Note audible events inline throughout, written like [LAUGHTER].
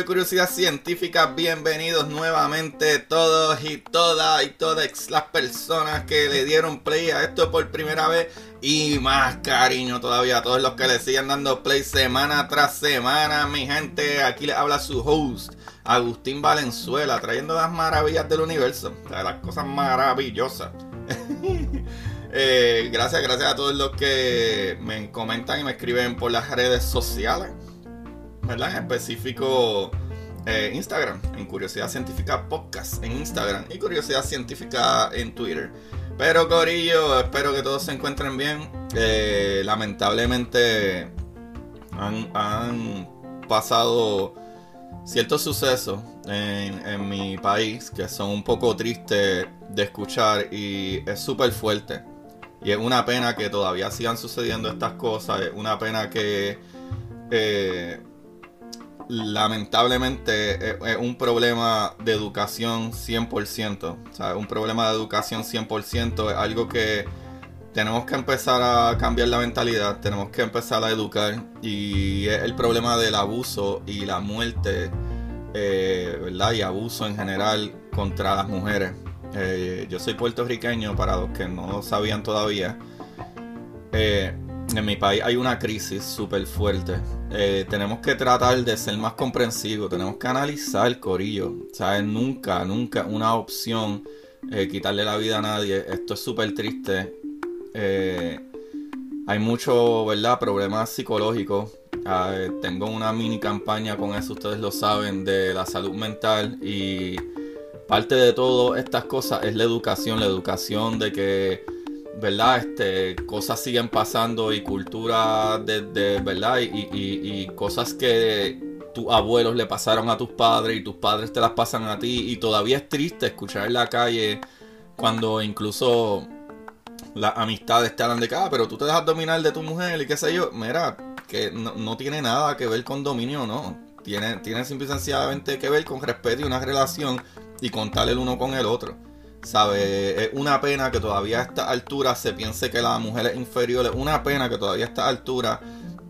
De Curiosidad Científica, bienvenidos nuevamente todos y todas y todas las personas que le dieron play a esto por primera vez y más cariño todavía a todos los que le siguen dando play semana tras semana, mi gente, aquí les habla su host Agustín Valenzuela trayendo las maravillas del universo, las cosas maravillosas. [LAUGHS] Eh, gracias, gracias a todos los que me comentan y me escriben por las redes sociales. ¿Verdad? En específico eh, Instagram, en Curiosidad Científica Podcast en Instagram y Curiosidad Científica en Twitter. Pero Corillo, espero que todos se encuentren bien. Eh, lamentablemente han, han, pasado ciertos sucesos en, en, mi país que son un poco tristes de escuchar y es súper fuerte. Y es una pena que todavía sigan sucediendo estas cosas. Es una pena que eh, lamentablemente es, un problema de educación 100%. O sea, un problema de educación 100%. Es algo que tenemos que empezar a cambiar la mentalidad, tenemos que empezar a educar. Y es el problema del abuso y la muerte, eh, ¿verdad? Y abuso en general contra las mujeres. Eh, yo soy puertorriqueño, para los que no sabían todavía. Eh, en mi país hay una crisis súper fuerte. Eh, tenemos que tratar de ser más comprensivos, tenemos que analizar el corillo. ¿Sabes? Nunca, nunca una opción eh, quitarle la vida a nadie. Esto es súper triste. Eh, hay mucho, ¿verdad? Problemas psicológicos. Ah, tengo una mini campaña con eso, ustedes lo saben, de la salud mental y parte de todas estas cosas es la educación, la educación de que ¿verdad? Este, cosas siguen pasando y cultura de, ¿verdad? Y, cosas que tus abuelos le pasaron a tus padres y tus padres te las pasan a ti y todavía es triste escuchar en la calle cuando incluso las amistades te hablan de acá, ah, pero tú te dejas dominar de tu mujer y qué sé yo, mira, que no, tiene nada que ver con dominio, no. Tiene, tiene simple y sencillamente que ver con respeto y una relación y contar el uno con el otro. ¿Sabe? Es una pena que todavía a esta altura se piense que la mujer es inferior. Es una pena que todavía a esta altura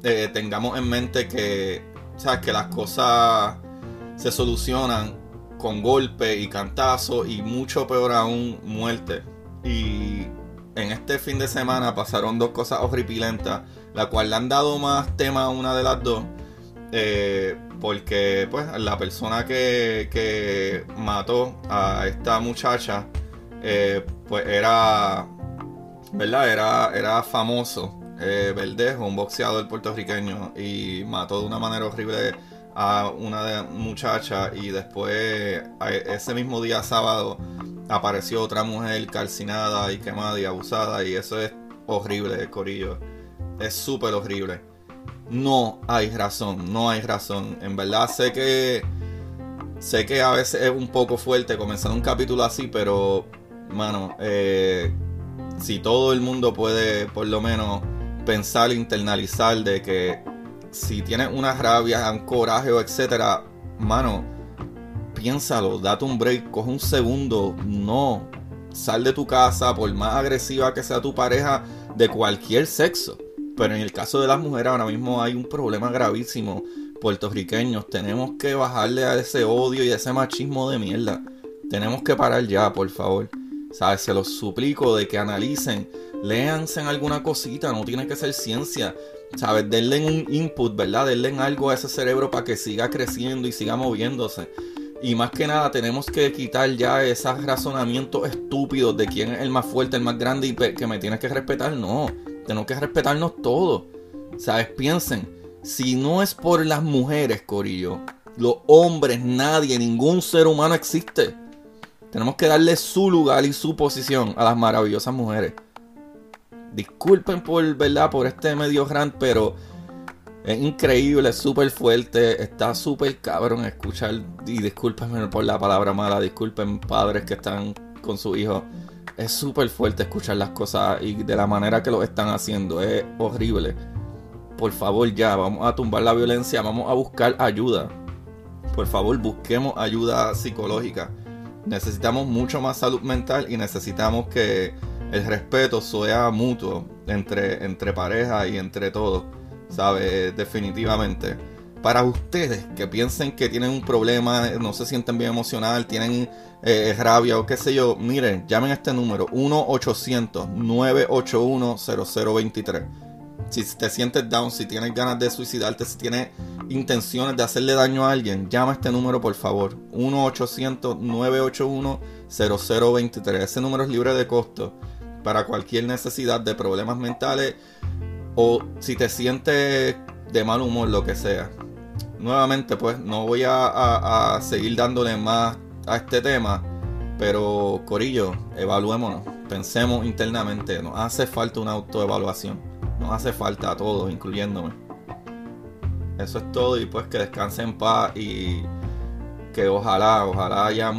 eh, tengamos en mente que, ¿sabes? que las cosas se solucionan con golpe y cantazo y mucho peor aún muerte. Y en este fin de semana pasaron dos cosas horripilentas, la cual le han dado más tema a una de las dos. Eh, porque pues la persona que, que mató a esta muchacha eh, pues era, ¿verdad? Era, era famoso, eh, Verdejo, un boxeador puertorriqueño, y mató de una manera horrible a una muchacha y después ese mismo día sábado apareció otra mujer calcinada y quemada y abusada y eso es horrible, Corillo. Es súper horrible. No hay razón, no hay razón. En verdad sé que sé que a veces es un poco fuerte comenzar un capítulo así, pero mano, eh, si todo el mundo puede por lo menos pensar, internalizar de que si tienes una rabia, un coraje o etcétera, mano, piénsalo, date un break, coge un segundo, no, sal de tu casa, por más agresiva que sea tu pareja de cualquier sexo. Pero en el caso de las mujeres ahora mismo hay un problema gravísimo. Puertorriqueños, tenemos que bajarle a ese odio y a ese machismo de mierda. Tenemos que parar ya, por favor. ¿Sabes? Se los suplico de que analicen, léanse en alguna cosita, no tiene que ser ciencia. ¿Sabes? Denle un input, ¿verdad? Denle algo a ese cerebro para que siga creciendo y siga moviéndose. Y más que nada tenemos que quitar ya esos razonamientos estúpidos de quién es el más fuerte, el más grande y que me tienes que respetar. No, tenemos que respetarnos todos. ¿Sabes? Piensen, si no es por las mujeres, Corillo, los hombres, nadie, ningún ser humano existe. Tenemos que darle su lugar y su posición a las maravillosas mujeres. Disculpen por, ¿verdad? Por este medio gran, pero es increíble, es súper fuerte, está súper cabrón escuchar. Y discúlpenme por la palabra mala, disculpen padres que están con su hijo. Es súper fuerte escuchar las cosas y de la manera que lo están haciendo. Es horrible. Por favor, ya, vamos a tumbar la violencia, vamos a buscar ayuda. Por favor, busquemos ayuda psicológica. Necesitamos mucho más salud mental y necesitamos que el respeto sea mutuo entre, entre pareja y entre todos, ¿sabes? Definitivamente. Para ustedes que piensen que tienen un problema, no se sienten bien emocional, tienen eh, rabia o qué sé yo, miren, llamen a este número 1-800-981-0023. Si te sientes down, si tienes ganas de suicidarte, si tienes intenciones de hacerle daño a alguien, llama a este número por favor. 1-800-981-0023. Ese número es libre de costo para cualquier necesidad de problemas mentales o si te sientes de mal humor, lo que sea. Nuevamente, pues no voy a, seguir dándole más a este tema, pero Corillo, evaluémonos, pensemos internamente, nos hace falta una autoevaluación, nos hace falta a todos, incluyéndome. Eso es todo y pues que descanse en paz y que ojalá, ojalá ya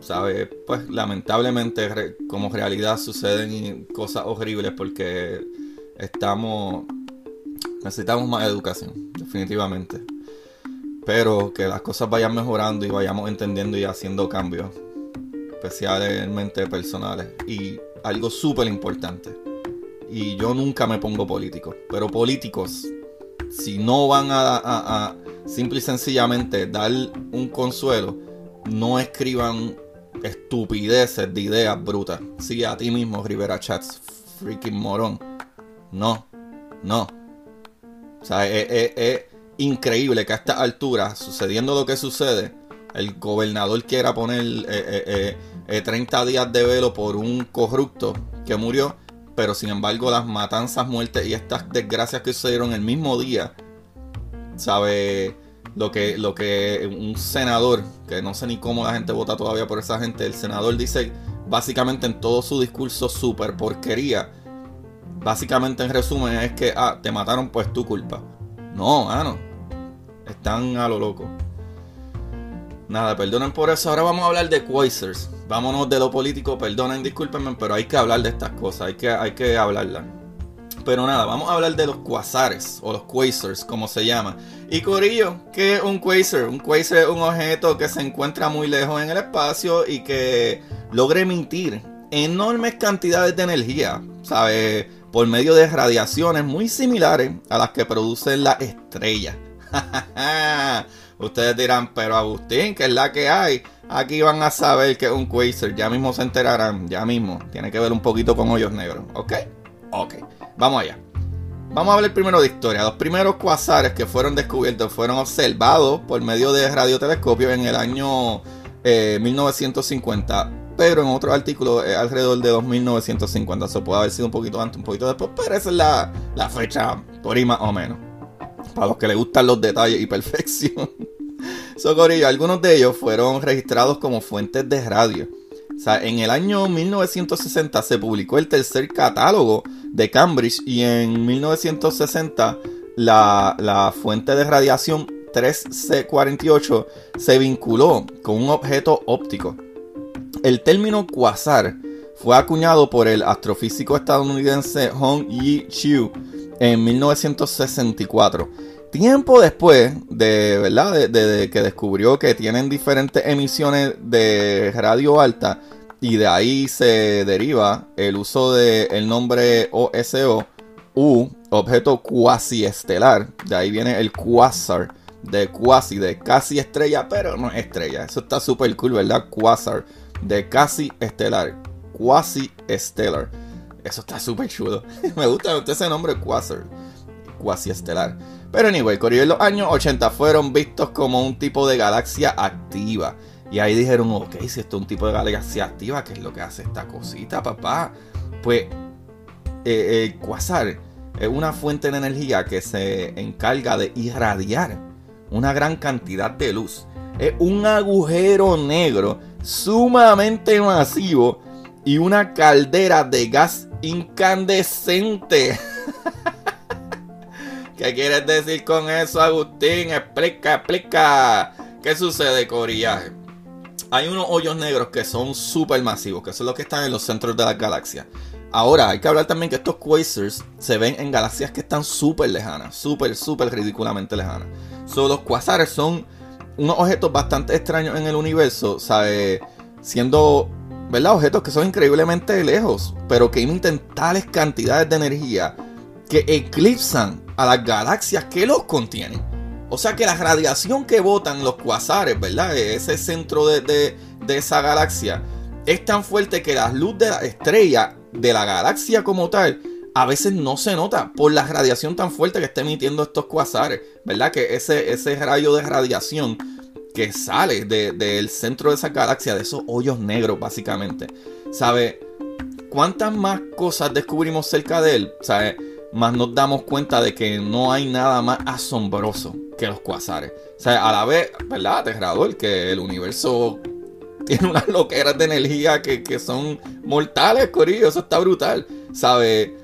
¿sabes? Pues lamentablemente como realidad suceden cosas horribles porque estamos, necesitamos más educación, definitivamente. Pero que las cosas vayan mejorando y vayamos entendiendo y haciendo cambios, especialmente personales. Y algo súper importante. Y yo nunca me pongo político, pero políticos, si no van a, simple y sencillamente dar un consuelo, no escriban estupideces de ideas brutas. Sí, a ti mismo, Rivera Chats, freaking morón. No, no. O sea, es, increíble que a esta altura, sucediendo lo que sucede, el gobernador quiera poner 30 eh, eh, eh, días de velo por un corrupto que murió, pero sin embargo las matanzas, muertes y estas desgracias que sucedieron el mismo día, ¿sabe? lo que, lo que un senador, que no sé ni cómo la gente vota todavía por esa gente, el senador dice básicamente en todo su discurso súper porquería. Básicamente en resumen es que, ah, te mataron pues tu culpa. No, no Están a lo loco. Nada, perdonen por eso. Ahora vamos a hablar de Quasars. Vámonos de lo político, perdonen, discúlpenme, pero hay que hablar de estas cosas, hay que, hay que hablarlas. Pero nada, vamos a hablar de los quasares o los quasars, como se llama. Y Corillo, ¿qué es un quasar? Un quasar es un objeto que se encuentra muy lejos en el espacio y que logra emitir enormes cantidades de energía, ¿sabe? Por medio de radiaciones muy similares a las que producen las estrellas. [LAUGHS] Ustedes dirán, pero Agustín, que es la que hay. Aquí van a saber que es un quasar. Ya mismo se enterarán, ya mismo. Tiene que ver un poquito con hoyos negros, ¿ok? Ok. Vamos allá. Vamos a hablar primero de historia. Los primeros cuasares que fueron descubiertos fueron observados por medio de radiotelescopio en el año 1950. Eh, pero en otro artículo alrededor de 2950. Eso puede haber sido un poquito antes, un poquito después. Pero esa es la, la fecha por más o menos. Para los que les gustan los detalles y perfección. [LAUGHS] Socorrillo, algunos de ellos fueron registrados como fuentes de radio. O sea, en el año 1960 se publicó el tercer catálogo de Cambridge y en 1960 la, fuente de radiación 3C48 se vinculó con un objeto óptico. El término quasar fue acuñado por el astrofísico estadounidense Hong Yi Chiu en 1964. Tiempo después de, ¿verdad? De, que descubrió que tienen diferentes emisiones de radio alta y de ahí se deriva el uso del nombre OSO, U, objeto cuasi estelar. De ahí viene el quasar, de quasi, de casi estrella, pero no estrella. Eso está súper cool, ¿verdad? Quasar, de casi estelar, quasi estelar. Eso está súper chulo. [LAUGHS] Me gusta ese nombre, quasar. cuasi estelar. Pero anyway, Corillo en los años 80 fueron vistos como un tipo de galaxia activa. Y ahí dijeron, ok, si esto es un tipo de galaxia activa, ¿qué es lo que hace esta cosita, papá? Pues eh, el quasar es una fuente de energía que se encarga de irradiar una gran cantidad de luz. Es un agujero negro sumamente masivo y una caldera de gas incandescente. [LAUGHS] ¿Qué quieres decir con eso, Agustín? Explica, explica. ¿Qué sucede, Corillaje? Hay unos hoyos negros que son súper masivos, que son los que están en los centros de las galaxias. Ahora, hay que hablar también que estos quasars se ven en galaxias que están súper lejanas, súper, súper ridículamente lejanas. So, los quasares son unos objetos bastante extraños en el universo, ¿sabe? Siendo, ¿verdad? Objetos que son increíblemente lejos, pero que emiten tales cantidades de energía que eclipsan a las galaxias que los contienen. O sea que la radiación que botan los quasares, ¿verdad? Ese centro de, de esa galaxia es tan fuerte que la luz de la estrella de la galaxia como tal, a veces no se nota por la radiación tan fuerte que está emitiendo estos cuasares, ¿verdad? Que ese, ese rayo de radiación que sale del centro de esa galaxia, de esos hoyos negros básicamente, ¿sabe? ¿Cuántas más cosas descubrimos cerca de él? ¿Sabe? Más nos damos cuenta de que no hay nada más asombroso que los cuasares. O a la vez, ¿verdad? Aterrador que el universo tiene unas loqueras de energía que, son mortales, Corillo. Eso está brutal. ¿Sabe?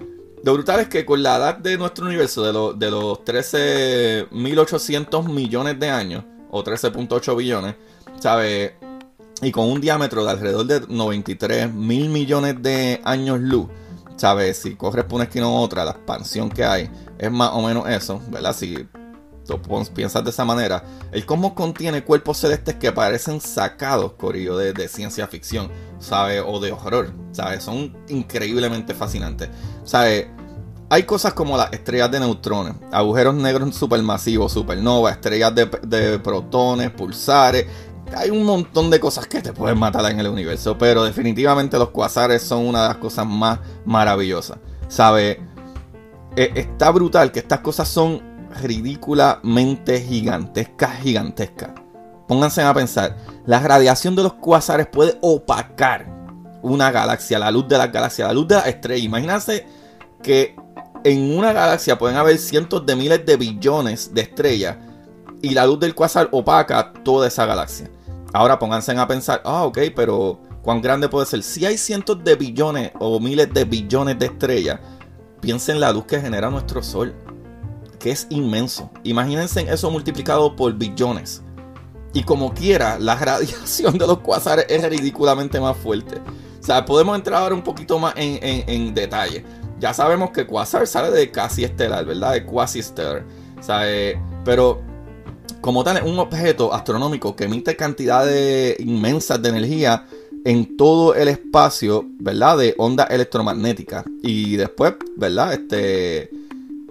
Lo brutal es que con la edad de nuestro universo, de, de los 13.800 millones de años, o 13.8 billones, ¿sabe? Y con un diámetro de alrededor de 93 mil millones de años luz, ¿sabes? Si corres por una esquina u otra, la expansión que hay es más o menos eso, ¿verdad? Si piensas de esa manera, el cosmos contiene cuerpos celestes que parecen sacados, Corillo, de, ciencia ficción, ¿sabes? O de horror, ¿sabes? Son increíblemente fascinantes, ¿sabes? Hay cosas como las estrellas de neutrones, agujeros negros supermasivos, supernovas, estrellas de, protones, pulsares, hay un montón de cosas que te pueden matar en el universo, pero definitivamente los cuasares son una de las cosas más maravillosas. ¿Sabe? E, está brutal que estas cosas son ridículamente gigantesca, gigantesca. Pónganse a pensar, la radiación de los cuasares puede opacar una galaxia, la luz de la galaxia, la luz de la estrella. Imagínense que en una galaxia pueden haber cientos de miles de billones de estrellas y la luz del cuasar opaca toda esa galaxia. Ahora pónganse a pensar, ah, ok, pero ¿cuán grande puede ser? Si hay cientos de billones o miles de billones de estrellas, piensen en la luz que genera nuestro Sol que es inmenso. Imagínense eso multiplicado por billones. Y como quiera, la [LAUGHS] radiación de los cuasares es ridículamente más fuerte. O sea, podemos entrar ahora un poquito más en, detalle. Ya sabemos que cuasar sale de casi estelar, ¿verdad? De quasi estelar. O sea, eh, pero como tal, es un objeto astronómico que emite cantidades inmensas de energía en todo el espacio, ¿verdad? De onda electromagnética. Y después, ¿verdad? Este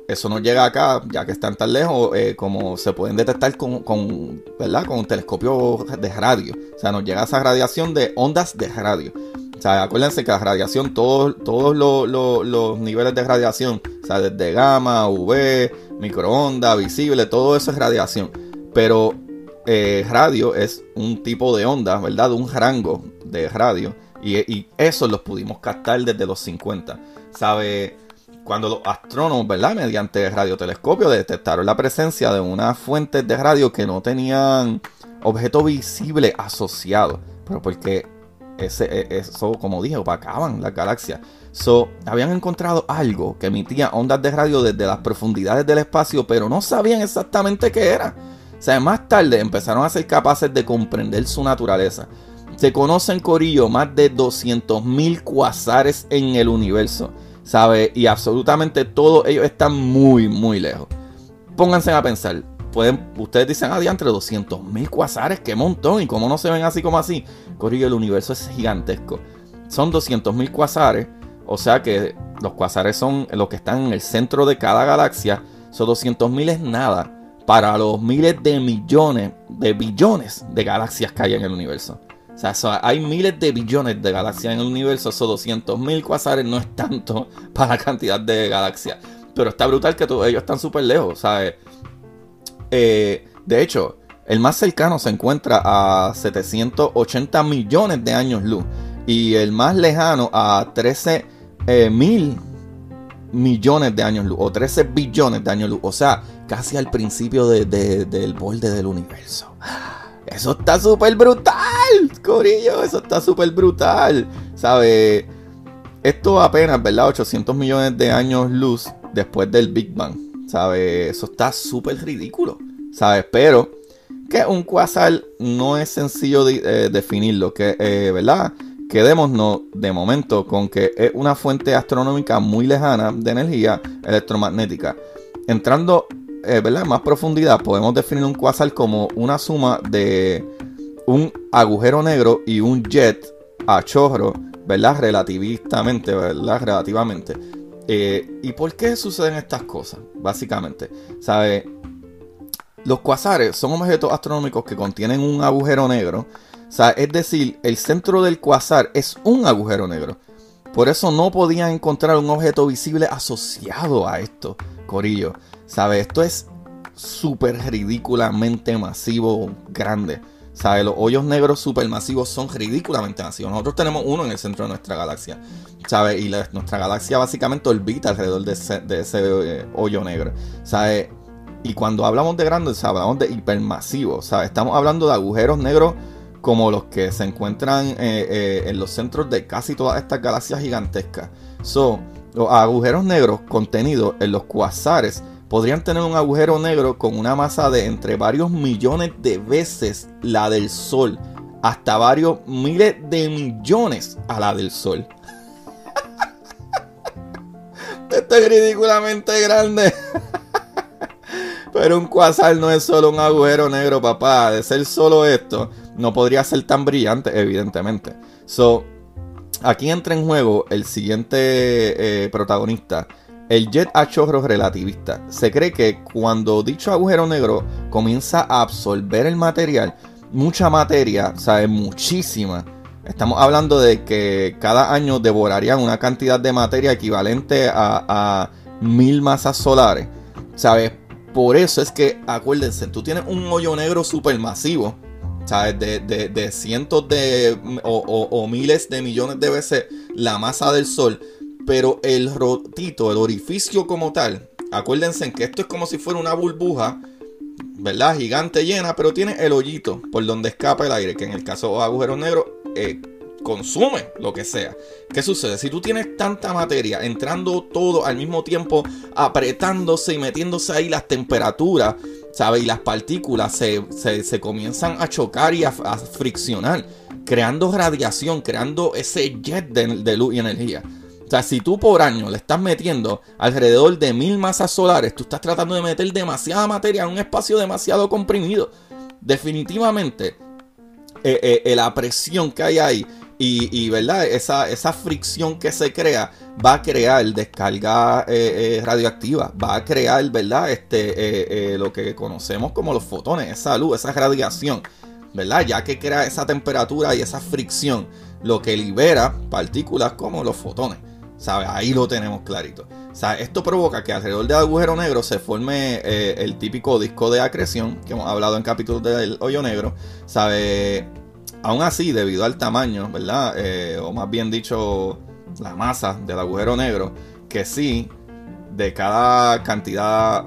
eso no llega acá, ya que están tan lejos, eh, como se pueden detectar con, ¿verdad? con un telescopio de radio. O sea, nos llega esa radiación de ondas de radio. O sea, acuérdense que la radiación, todos, todos los, niveles de radiación, o sea, desde gamma, UV, microondas, visible, todo eso es radiación. Pero eh, radio es un tipo de onda, ¿verdad? Un rango de radio. Y, y eso los pudimos captar desde los 50. ¿Sabe? cuando los astrónomos, ¿verdad? Mediante radiotelescopio detectaron la presencia de unas fuentes de radio que no tenían objeto visible asociado. Pero porque ese, e, eso, como dije, opacaban las galaxias. So, habían encontrado algo que emitía ondas de radio desde las profundidades del espacio, pero no sabían exactamente qué era. O sea, más tarde empezaron a ser capaces de comprender su naturaleza. Se conocen, Corillo, más de 200.000 cuasares en el universo. ¿sabe? Y absolutamente todos ellos están muy, muy lejos. Pónganse a pensar. Ustedes dicen, ah, entre 200 mil cuasares, qué montón, y cómo no se ven así como así. Corillo, el universo es gigantesco. Son 200 mil cuasares, o sea que los cuasares son los que están en el centro de cada galaxia. Son 200 mil es nada para los miles de millones, de billones de galaxias que hay en el universo. O sea, hay miles de billones de galaxias en el universo, esos 200 mil cuasares no es tanto [LAUGHS] para la cantidad de galaxias. Pero está brutal que ellos están súper lejos, ¿sabes? Eh, de hecho, el más cercano se encuentra a 780 millones de años luz. Y el más lejano a 13 eh, mil millones de años luz. O 13 billones de años luz. O sea, casi al principio del borde del universo. Eso está súper brutal, Corillo. Eso está súper brutal. ¿Sabe? Esto apenas, ¿verdad? 800 millones de años luz después del Big Bang. ¿Sabe? Eso está súper ridículo. ¿Sabes? Pero que un quasar no es sencillo de, eh, definirlo. Que, eh, ¿verdad? Quedémonos de momento con que es una fuente astronómica muy lejana de energía electromagnética. Entrando eh, ¿verdad? en más profundidad, podemos definir un quasar como una suma de un agujero negro y un jet a chorro, ¿verdad? Relativistamente, ¿verdad? Relativamente. Eh, ¿Y por qué suceden estas cosas? Básicamente, ¿sabe? Los cuasares son objetos astronómicos que contienen un agujero negro. es decir, el centro del cuasar es un agujero negro. Por eso no podían encontrar un objeto visible asociado a esto, Corillo. ¿Sabe? Esto es súper ridículamente masivo, grande. ¿Sabe? Los hoyos negros supermasivos son ridículamente masivos. Nosotros tenemos uno en el centro de nuestra galaxia. ¿Sabe? Y nuestra galaxia básicamente orbita alrededor de ese, eh, hoyo negro. ¿Sabe? Y cuando hablamos de grandes, hablamos de hipermasivos. ¿sabe? Estamos hablando de agujeros negros como los que se encuentran eh, eh, en los centros de casi todas estas galaxias gigantescas. Son los agujeros negros contenidos en los cuasares podrían tener un agujero negro con una masa de entre varios millones de veces la del Sol, hasta varios miles de millones a la del Sol. [LAUGHS] Esto es ridículamente grande. [LAUGHS] Pero un quasar no es solo un agujero negro, papá. De ser solo esto, no podría ser tan brillante, evidentemente. So, aquí entra en juego el siguiente eh, protagonista el jet a chorro relativista. Se cree que cuando dicho agujero negro comienza a absorber el material, mucha materia, o sea, muchísima. Estamos hablando de que cada año devorarían una cantidad de materia equivalente a, mil masas solares. ¿Sabes? Por eso es que, acuérdense, tú tienes un hoyo negro supermasivo. ¿Sabes? De, de, cientos de o, o miles de millones de veces la masa del Sol pero el rotito, el orificio como tal, acuérdense que esto es como si fuera una burbuja, ¿verdad? Gigante llena, pero tiene el hoyito por donde escapa el aire, que en el caso de agujeros negros eh, consume lo que sea. ¿Qué sucede? Si tú tienes tanta materia entrando todo al mismo tiempo, apretándose y metiéndose ahí las temperaturas, ¿sabes? Y las partículas se, comienzan a chocar y a, friccionar, creando radiación, creando ese jet de luz y energía. O sea, si tú por año le estás metiendo alrededor de mil masas solares, tú estás tratando de meter demasiada materia en un espacio demasiado comprimido. Definitivamente, eh, eh, la presión que hay ahí y, ¿verdad? Esa, esa, fricción que se crea va a crear descarga eh, radioactiva, va a crear, ¿verdad? Este, lo que conocemos como los fotones, esa luz, esa radiación, ¿verdad? Ya que crea esa temperatura y esa fricción, lo que libera partículas como los fotones. Ahí lo tenemos clarito. Esto provoca que alrededor del agujero negro se forme eh, el típico disco de acreción que hemos hablado en capítulos del hoyo negro. ¿Sabe? Aún así, debido al tamaño, ¿verdad? Eh, o más bien dicho, la masa del agujero negro, que sí, de cada cantidad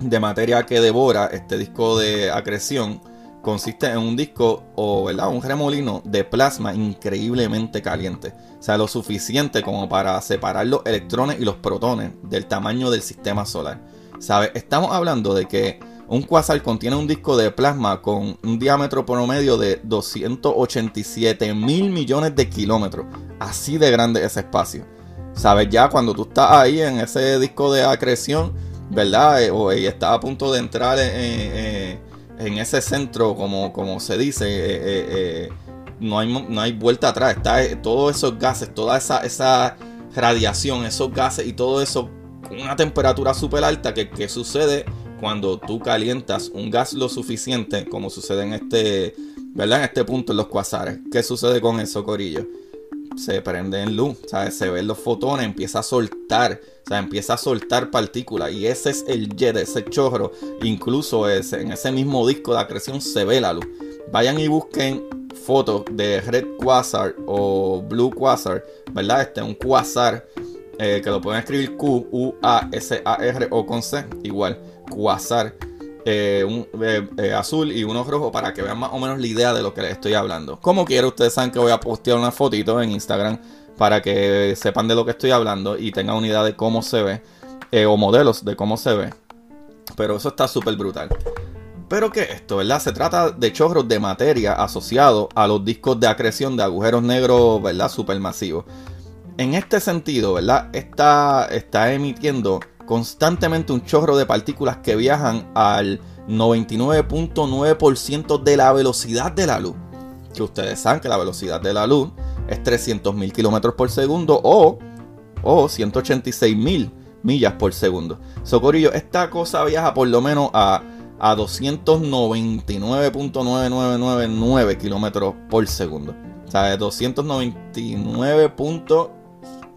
de materia que devora este disco de acreción, consiste en un disco o ¿verdad? un remolino de plasma increíblemente caliente. O sea, lo suficiente como para separar los electrones y los protones del tamaño del sistema solar. ¿Sabe? Estamos hablando de que un quasar contiene un disco de plasma con un diámetro promedio de 287 mil millones de kilómetros. Así de grande ese espacio. ¿Sabes? Ya cuando tú estás ahí en ese disco de acreción, ¿verdad? Eh, o estás a punto de entrar en ese centro, como, como se dice, eh, eh, eh, no, hay, no hay vuelta atrás. Está todos esos gases, toda esa, esa radiación, esos gases y todo eso una temperatura súper alta que, sucede cuando tú calientas un gas lo suficiente, como sucede en este, ¿verdad? En este punto en los cuasares. ¿Qué sucede con eso, Corillo? se prende en luz, ¿sabes? Se ven los fotones, empieza a soltar, o sea, empieza a soltar partículas. Y ese es el jet, ese chorro. Incluso ese, en ese mismo disco de acreción se ve la luz. Vayan y busquen fotos de Red Quasar o Blue Quasar, ¿verdad? Este es un quasar eh, que lo pueden escribir Q-U-A-S-A-R o con C, igual, quasar. Eh, un eh, azul y uno rojo para que vean más o menos la idea de lo que les estoy hablando. Como quiera, ustedes saben que voy a postear una fotito en Instagram para que sepan de lo que estoy hablando y tengan una idea de cómo se ve o modelos de cómo se ve. Pero eso está súper brutal. Pero que esto, ¿verdad? Se trata de chorros de materia asociados a los discos de acreción de agujeros negros, ¿verdad? Supermasivos. En este sentido, ¿verdad? Está, está emitiendo constantemente un chorro de partículas que viajan al 99.9% de la velocidad de la luz. Que ustedes saben que la velocidad de la luz es 300.000 kilómetros por segundo o, o 186.000 millas por segundo. Socorillo, esta cosa viaja por lo menos a, a 299.9999 kilómetros por segundo. O sea, 299.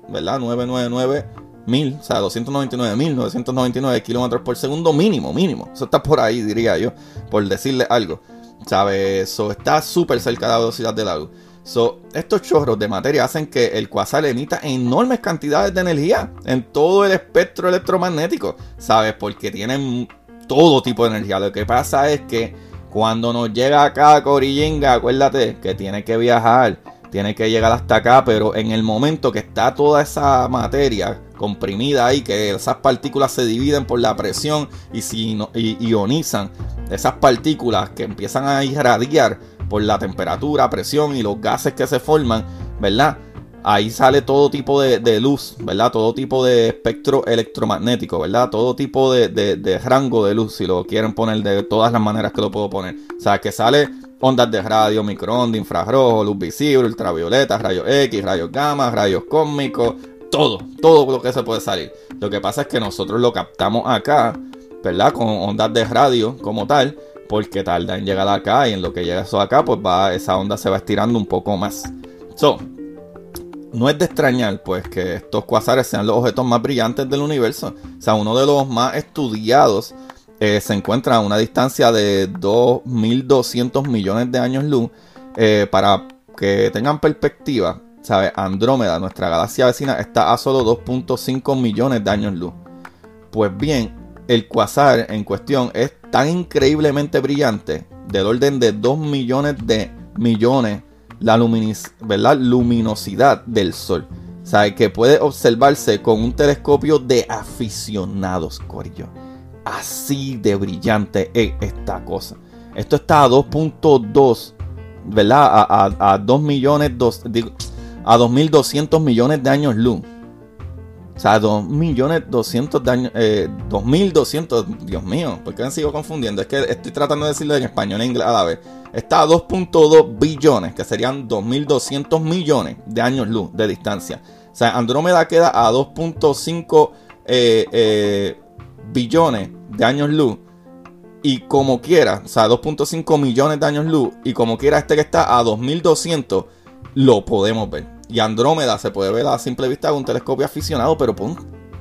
¿verdad? 999 mil, o sea, 299.999 kilómetros por segundo mínimo, mínimo. Eso está por ahí, diría yo, por decirle algo. ¿Sabes? Eso está súper cerca de la velocidad de la luz. So, estos chorros de materia hacen que el quasar emita enormes cantidades de energía en todo el espectro electromagnético, ¿sabes? Porque tienen todo tipo de energía. Lo que pasa es que cuando nos llega acá Corillenga, acuérdate que tiene que viajar tiene que llegar hasta acá, pero en el momento que está toda esa materia comprimida ahí, que esas partículas se dividen por la presión y, si ionizan, esas partículas que empiezan a irradiar por la temperatura, presión y los gases que se forman, ¿verdad? Ahí sale todo tipo de, luz, ¿verdad? Todo tipo de espectro electromagnético, ¿verdad? Todo tipo de, de rango de luz, si lo quieren poner de todas las maneras que lo puedo poner. O sea, que sale ondas de radio, microondas, infrarrojo, luz visible, ultravioleta, rayos X, rayos gamma, rayos cósmicos, todo, todo lo que se puede salir. Lo que pasa es que nosotros lo captamos acá, ¿verdad? Con ondas de radio como tal, porque tarda en llegar acá y en lo que llega eso acá, pues va, esa onda se va estirando un poco más. So, no es de extrañar, pues, que estos cuasares sean los objetos más brillantes del universo. O sea, uno de los más estudiados eh, se encuentra a una distancia de 2.200 millones de años luz. Eh, para que tengan perspectiva, ¿sabe? Andrómeda, nuestra galaxia vecina, está a solo 2.5 millones de años luz. Pues bien, el quasar en cuestión es tan increíblemente brillante, del orden de 2 millones de millones, la ¿verdad? luminosidad del Sol. ¿Sabe? Que puede observarse con un telescopio de aficionados, Corillo. Así de brillante es esta cosa. Esto está a 2.2, ¿verdad? A, a, 2 millones, a 2.200 millones de años luz. O sea, 2 millones 200 de años, eh, 2200, Dios mío, ¿por qué me sigo confundiendo? Es que estoy tratando de decirlo en español e inglés a la vez. Está a 2.2 billones, que serían 2200 millones de años luz de distancia. O sea, Andrómeda queda a 2.5 eh, eh, billones de años luz y como quiera, o sea, 2.5 millones de años luz y como quiera este que está a 2200, lo podemos ver. Y Andrómeda se puede ver a simple vista con un telescopio aficionado, pero pum,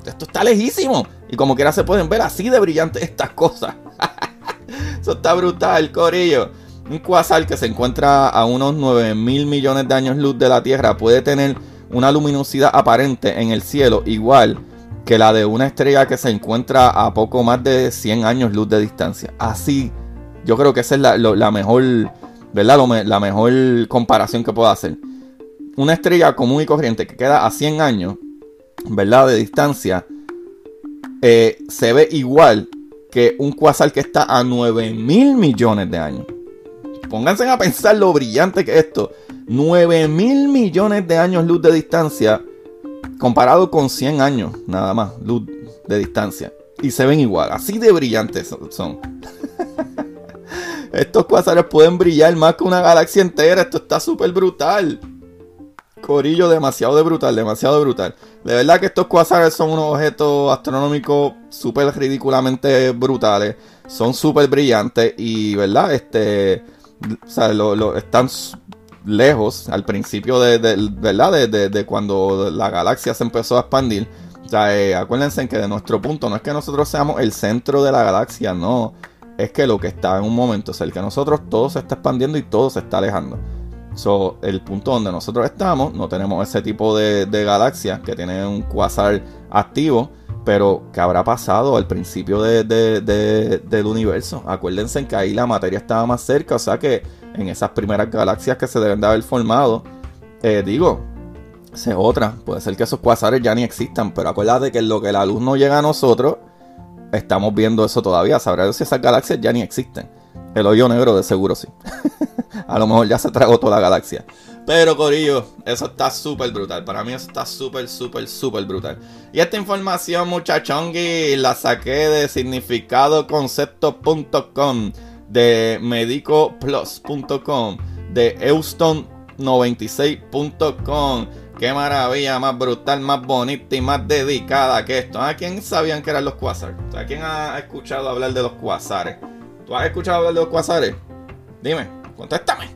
esto está lejísimo. Y como quiera se pueden ver así de brillantes estas cosas. [LAUGHS] Eso está brutal, corillo. Un quasar que se encuentra a unos 9 mil millones de años luz de la Tierra puede tener una luminosidad aparente en el cielo igual que la de una estrella que se encuentra a poco más de 100 años luz de distancia. Así, yo creo que esa es la, mejor, ¿verdad? la mejor comparación que puedo hacer. Una estrella común y corriente que queda a 100 años, ¿verdad? De distancia, eh, se ve igual que un cuasar que está a 9 mil millones de años. Pónganse a pensar lo brillante que es esto. 9 mil millones de años luz de distancia comparado con 100 años nada más, luz de distancia. Y se ven igual, así de brillantes son. [LAUGHS] Estos cuasares pueden brillar más que una galaxia entera, esto está súper brutal. Corillo demasiado de brutal, demasiado de brutal. De verdad que estos cuasares son unos objetos astronómicos súper ridículamente brutales. Son súper brillantes y, ¿verdad? Este, o sea, lo, están lejos, al principio de, ¿verdad? De, cuando la galaxia se empezó a expandir. O sea, eh, acuérdense que de nuestro punto no es que nosotros seamos el centro de la galaxia, no. Es que lo que está en un momento es el que nosotros todo se está expandiendo y todo se está alejando. El punto donde nosotros estamos, no tenemos ese tipo de, de galaxia que tiene un quasar activo pero, ¿qué habrá pasado al principio del universo? Acuérdense que ahí la materia estaba más cerca, o sea que en esas primeras galaxias que se deben de haber formado, eh, digo, es otra, puede ser que esos cuasares ya ni existan, pero acuérdate que en lo que la luz no llega a nosotros, estamos viendo eso todavía. Sabrá si esas galaxias ya ni existen. El hoyo negro de seguro sí. [LAUGHS] a lo mejor ya se tragó toda la galaxia. Pero Corillo, eso está súper brutal. Para mí eso está súper, súper, súper brutal. Y esta información, muchachongi, la saqué de significadoconcepto.com, de medicoplus.com, de euston96.com. Qué maravilla, más brutal, más bonita y más dedicada que esto. ¿A quién sabían que eran los quasars? ¿A quién ha escuchado hablar de los quasares? ¿Tú has escuchado hablar de los quasares? Dime, contéstame.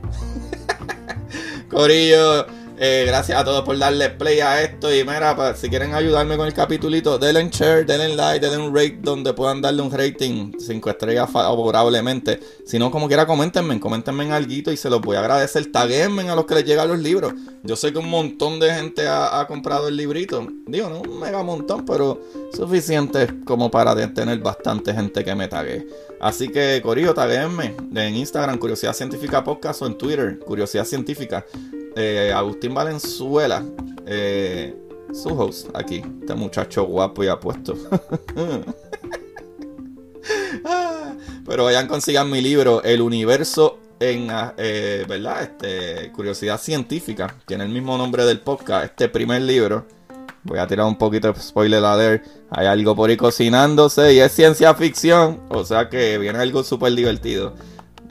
[LAUGHS] Corillo, eh, gracias a todos por darle play a esto. Y mira, si quieren ayudarme con el capitulito, denle en share, denle en like, denle un rate donde puedan darle un rating 5 estrellas favorablemente. Si no, como quiera, coméntenme, coméntenme en algo y se los voy a agradecer. Taguenme a los que les llegan los libros. Yo sé que un montón de gente ha, comprado el librito. Digo, no un mega montón, pero suficiente como para tener bastante gente que me tague. Así que, Corillo, taguenme en Instagram, Curiosidad Científica Podcast o en Twitter, Curiosidad Científica. Eh, Agustín Valenzuela, eh, su host aquí, este muchacho guapo y apuesto. [LAUGHS] Pero vayan, consigan mi libro, El Universo en, eh, ¿verdad? Este, Curiosidad Científica, tiene el mismo nombre del podcast, este primer libro Voy a tirar un poquito de spoiler alert. Hay algo por ahí cocinándose y es ciencia ficción. O sea que viene algo súper divertido.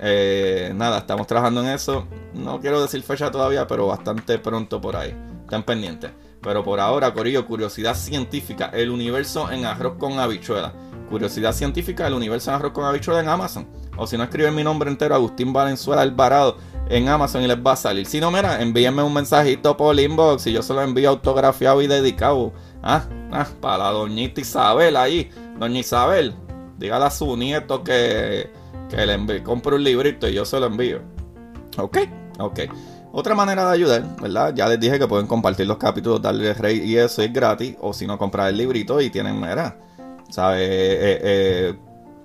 Eh, nada, estamos trabajando en eso. No quiero decir fecha todavía, pero bastante pronto por ahí. Están pendientes. Pero por ahora, Corillo, curiosidad científica. El universo en arroz con habichuela. Curiosidad científica, el universo en arroz con habichuela en Amazon. O si no, escriben mi nombre entero, Agustín Valenzuela Alvarado en Amazon y les va a salir. Si no, mira, envíenme un mensajito por inbox y yo se lo envío autografiado y dedicado. Ah, ah, para la doñita Isabel ahí. Doña Isabel, dígale a su nieto que, que le envíe, compre un librito y yo se lo envío. Ok, ok. Otra manera de ayudar, ¿verdad? Ya les dije que pueden compartir los capítulos, darle rey y eso es gratis. O si no, comprar el librito y tienen, mira, ¿sabes? Eh, eh,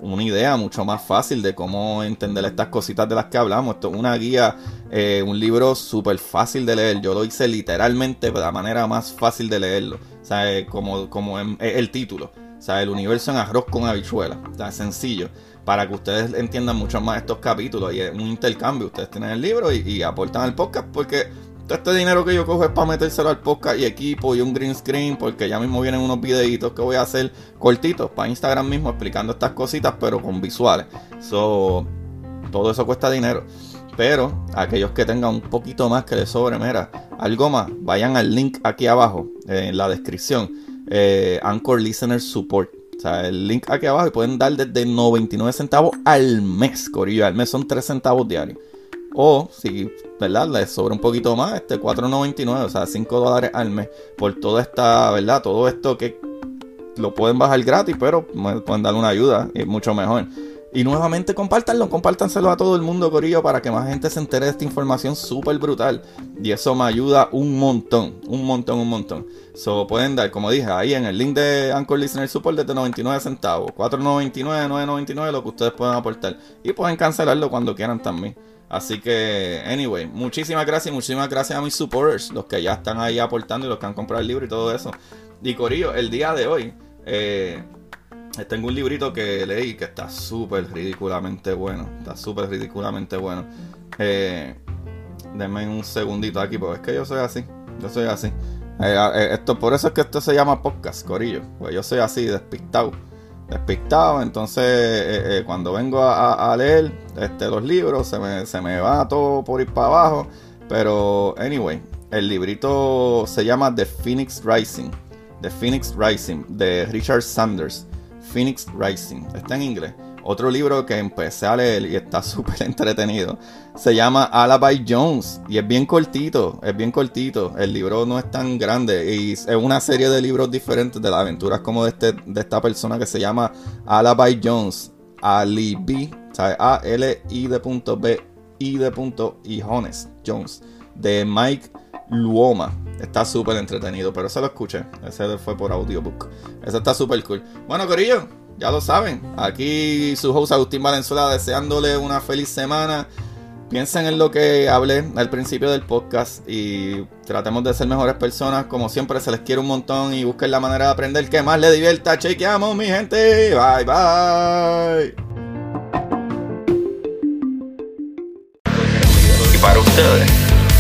una idea mucho más fácil de cómo entender estas cositas de las que hablamos. Esto es una guía, eh, un libro súper fácil de leer. Yo lo hice literalmente de la manera más fácil de leerlo. Eh, como, como el título. Sea, el universo en arroz con habichuela. O sencillo. Para que ustedes entiendan mucho más estos capítulos. Y es un intercambio. Ustedes tienen el libro y, aportan al podcast porque este dinero que yo cojo es para metérselo al podcast y equipo y un green screen, porque ya mismo vienen unos videitos que voy a hacer cortitos para Instagram mismo explicando estas cositas, pero con visuales. So, todo eso cuesta dinero. Pero aquellos que tengan un poquito más que les sobre, mira, algo más, vayan al link aquí abajo en la descripción. Eh, Anchor Listener Support. O sea, el link aquí abajo y pueden dar desde 99 centavos al mes, Corillo. Al mes son 3 centavos diarios. O si, ¿verdad? Les sobra un poquito más, este 4.99, o sea, 5 dólares al mes por toda esta, ¿verdad? Todo esto que lo pueden bajar gratis, pero pueden dar una ayuda, es mucho mejor. Y nuevamente compártanlo, compártanselo a todo el mundo, Corillo, para que más gente se entere de esta información súper brutal. Y eso me ayuda un montón, un montón, un montón. So, pueden dar, como dije, ahí en el link de Anchor Listener Support desde 99 centavos, 4.99, 9.99, lo que ustedes puedan aportar. Y pueden cancelarlo cuando quieran también. Así que, anyway, muchísimas gracias muchísimas gracias a mis supporters, los que ya están ahí aportando y los que han comprado el libro y todo eso. Y Corillo, el día de hoy, eh, tengo un librito que leí que está súper ridículamente bueno. Está súper ridículamente bueno. Eh, denme un segundito aquí, porque es que yo soy así. Yo soy así. Eh, eh, esto, por eso es que esto se llama podcast, Corillo. Pues yo soy así, despistado despistado. Entonces, eh, eh, cuando vengo a, leer este, los libros, se me, se me va todo por ir para abajo. Pero, anyway, el librito se llama The Phoenix Rising. The Phoenix Rising, de Richard Sanders. Phoenix Rising. Está en inglés. Otro libro que empecé a leer y está [LAUGHS] súper entretenido se llama Alibi Jones y es bien cortito, es bien cortito. El libro no es tan grande y es una serie de libros diferentes de las aventuras como de, este, de esta persona que se llama Alibi Jones. Alibi, ¿sabes? A-L-I de punto B, I de punto Jones, de Mike Luoma. Está súper entretenido, pero ese lo escuché. Ese fue por audiobook. Ese está súper cool. Bueno, Corillo, ya lo saben. Aquí su host Agustín Valenzuela deseándole una feliz semana. Piensen en lo que hablé al principio del podcast y tratemos de ser mejores personas. Como siempre, se les quiere un montón y busquen la manera de aprender que más les divierta. Chequeamos, mi gente. Bye, bye. Y para ustedes,